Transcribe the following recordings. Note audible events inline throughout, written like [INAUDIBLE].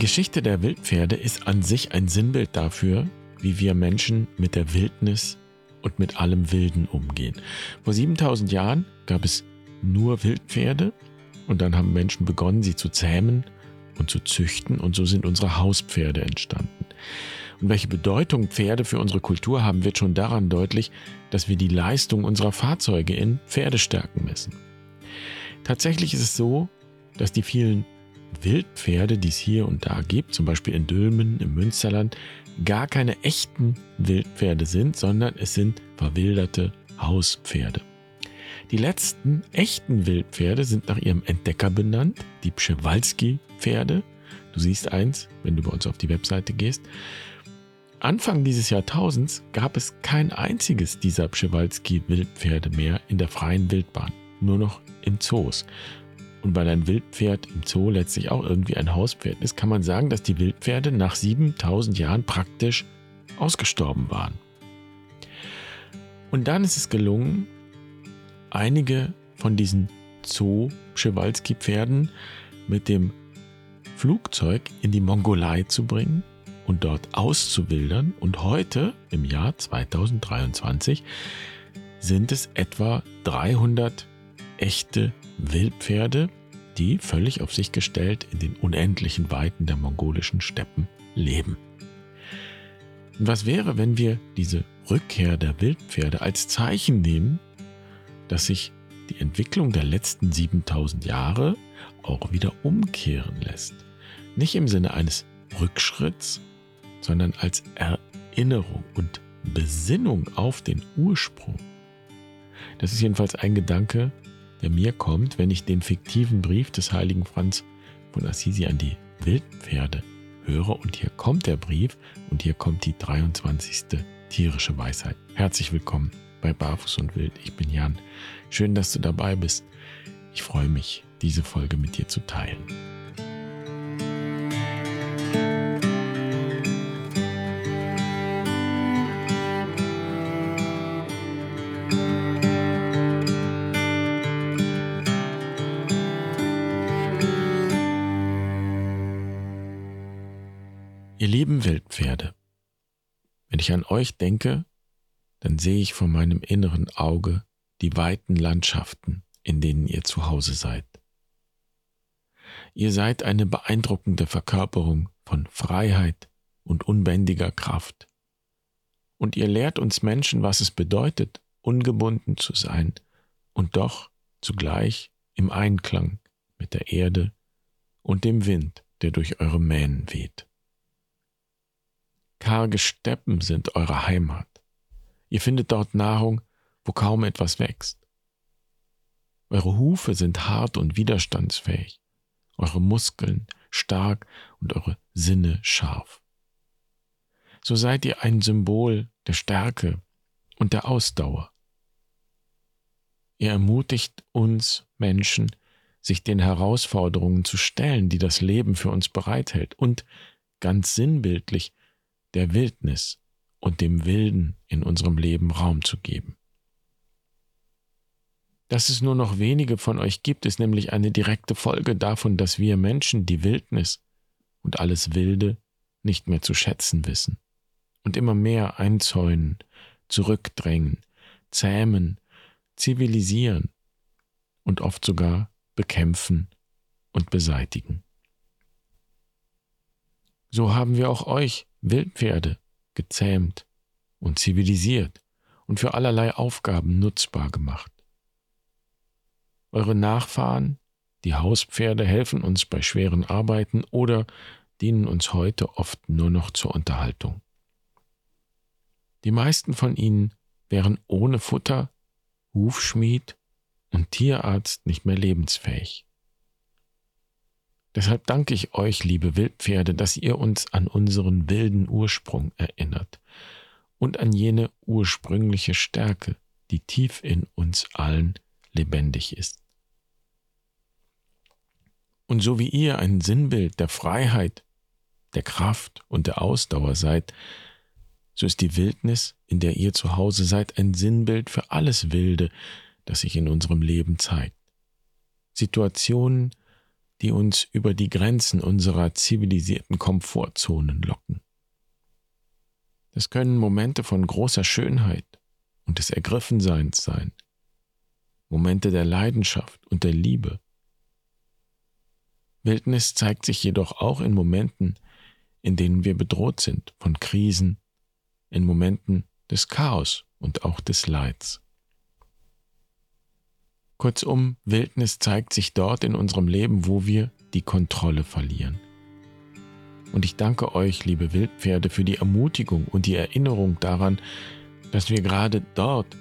Geschichte der Wildpferde ist an sich ein Sinnbild dafür, wie wir Menschen mit der Wildnis und mit allem Wilden umgehen. Vor 7000 Jahren gab es nur Wildpferde und dann haben Menschen begonnen, sie zu zähmen und zu züchten und so sind unsere Hauspferde entstanden. Und welche Bedeutung Pferde für unsere Kultur haben, wird schon daran deutlich, dass wir die Leistung unserer Fahrzeuge in Pferdestärken messen. Tatsächlich ist es so, dass die vielen Wildpferde, die es hier und da gibt, zum Beispiel in Dülmen, im Münsterland, gar keine echten Wildpferde sind, sondern es sind verwilderte Hauspferde. Die letzten echten Wildpferde sind nach ihrem Entdecker benannt, die Pschewalski-Pferde. Du siehst eins, wenn du bei uns auf die Webseite gehst. Anfang dieses Jahrtausends gab es kein einziges dieser Pschewalski-Wildpferde mehr in der freien Wildbahn, nur noch in Zoos. Und weil ein Wildpferd im Zoo letztlich auch irgendwie ein Hauspferd ist, kann man sagen, dass die Wildpferde nach 7000 Jahren praktisch ausgestorben waren. Und dann ist es gelungen, einige von diesen Zoo-Przewalski-Pferden mit dem Flugzeug in die Mongolei zu bringen und dort auszuwildern. Und heute, im Jahr 2023, sind es etwa 300 echte Wildpferde, die völlig auf sich gestellt in den unendlichen Weiten der mongolischen Steppen leben. Und was wäre, wenn wir diese Rückkehr der Wildpferde als Zeichen nehmen, dass sich die Entwicklung der letzten 7000 Jahre auch wieder umkehren lässt? Nicht im Sinne eines Rückschritts, sondern als Erinnerung und Besinnung auf den Ursprung. Das ist jedenfalls ein Gedanke, der mir kommt, wenn ich den fiktiven Brief des heiligen Franz von Assisi an die Wildpferde höre. Und hier kommt der Brief und hier kommt die 23. tierische Weisheit. Herzlich willkommen bei Barfuß und Wild. Ich bin Jan. Schön, dass du dabei bist. Ich freue mich, diese Folge mit dir zu teilen. Lieben Wildpferde, wenn ich an euch denke, dann sehe ich vor meinem inneren Auge die weiten Landschaften, in denen ihr zu Hause seid. Ihr seid eine beeindruckende Verkörperung von Freiheit und unbändiger Kraft. Und ihr lehrt uns Menschen, was es bedeutet, ungebunden zu sein und doch zugleich im Einklang mit der Erde und dem Wind, der durch eure Mähnen weht. Karge Steppen sind eure Heimat. Ihr findet dort Nahrung, wo kaum etwas wächst. Eure Hufe sind hart und widerstandsfähig, eure Muskeln stark und eure Sinne scharf. So seid ihr ein Symbol der Stärke und der Ausdauer. Ihr ermutigt uns Menschen, sich den Herausforderungen zu stellen, die das Leben für uns bereithält und ganz sinnbildlich der Wildnis und dem Wilden in unserem Leben Raum zu geben. Dass es nur noch wenige von euch gibt, ist nämlich eine direkte Folge davon, dass wir Menschen die Wildnis und alles Wilde nicht mehr zu schätzen wissen und immer mehr einzäunen, zurückdrängen, zähmen, zivilisieren und oft sogar bekämpfen und beseitigen. So haben wir auch euch Wildpferde gezähmt und zivilisiert und für allerlei Aufgaben nutzbar gemacht. Eure Nachfahren, die Hauspferde, helfen uns bei schweren Arbeiten oder dienen uns heute oft nur noch zur Unterhaltung. Die meisten von ihnen wären ohne Futter, Hufschmied und Tierarzt nicht mehr lebensfähig. Deshalb danke ich euch, liebe Wildpferde, dass ihr uns an unseren wilden Ursprung erinnert und an jene ursprüngliche Stärke, die tief in uns allen lebendig ist. Und so wie ihr ein Sinnbild der Freiheit, der Kraft und der Ausdauer seid, so ist die Wildnis, in der ihr zu Hause seid, ein Sinnbild für alles Wilde, das sich in unserem Leben zeigt. Situationen, die uns über die Grenzen unserer zivilisierten Komfortzonen locken. Das können Momente von großer Schönheit und des Ergriffenseins sein, Momente der Leidenschaft und der Liebe. Wildnis zeigt sich jedoch auch in Momenten, in denen wir bedroht sind von Krisen, in Momenten des Chaos und auch des Leids. Kurzum, Wildnis zeigt sich dort in unserem Leben, wo wir die Kontrolle verlieren. Und ich danke euch, liebe Wildpferde, für die Ermutigung und die Erinnerung daran, dass wir gerade dort,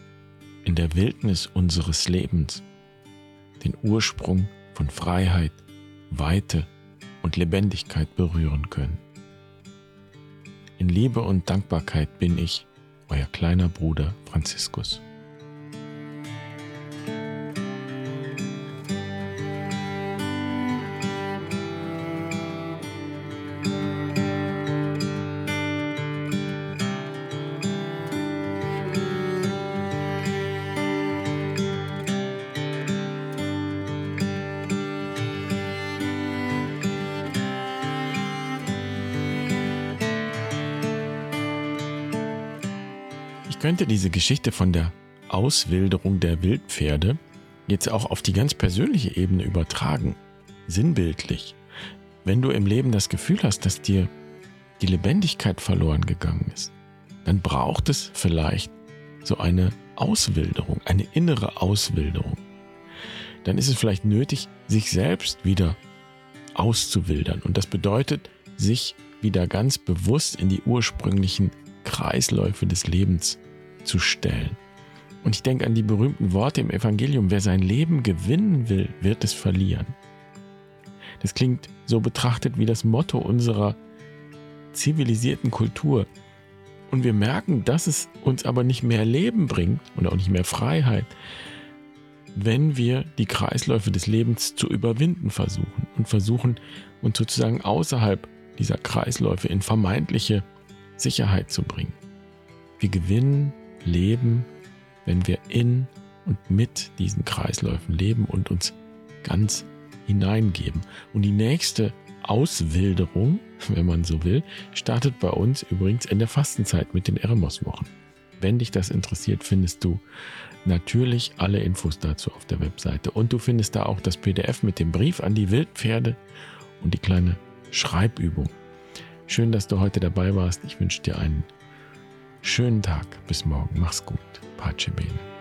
in der Wildnis unseres Lebens, den Ursprung von Freiheit, Weite und Lebendigkeit berühren können. In Liebe und Dankbarkeit bin ich, euer kleiner Bruder Franziskus. Könnte diese Geschichte von der Auswilderung der Wildpferde jetzt auch auf die ganz persönliche Ebene übertragen, sinnbildlich. Wenn du im Leben das Gefühl hast, dass dir die Lebendigkeit verloren gegangen ist, dann braucht es vielleicht so eine Auswilderung, eine innere Auswilderung. Dann ist es vielleicht nötig, sich selbst wieder auszuwildern. Und das bedeutet, sich wieder ganz bewusst in die ursprünglichen Kreisläufe des Lebens zu stellen. Und ich denke an die berühmten Worte im Evangelium, wer sein Leben gewinnen will, wird es verlieren. Das klingt so betrachtet wie das Motto unserer zivilisierten Kultur. Und wir merken, dass es uns aber nicht mehr Leben bringt und auch nicht mehr Freiheit, wenn wir die Kreisläufe des Lebens zu überwinden versuchen und versuchen, uns sozusagen außerhalb dieser Kreisläufe in vermeintliche Sicherheit zu bringen. Wir gewinnen Leben, wenn wir in und mit diesen Kreisläufen leben und uns ganz hineingeben. Und die nächste Auswilderung, [LAUGHS] wenn man so will, startet bei uns übrigens in der Fastenzeit mit den Eremos-Wochen. Wenn dich das interessiert, findest du natürlich alle Infos dazu auf der Webseite. Und du findest da auch das PDF mit dem Brief an die Wildpferde und die kleine Schreibübung. Schön, dass du heute dabei warst. Ich wünsche dir einen schönen Tag. Bis morgen. Mach's gut. Pace bene.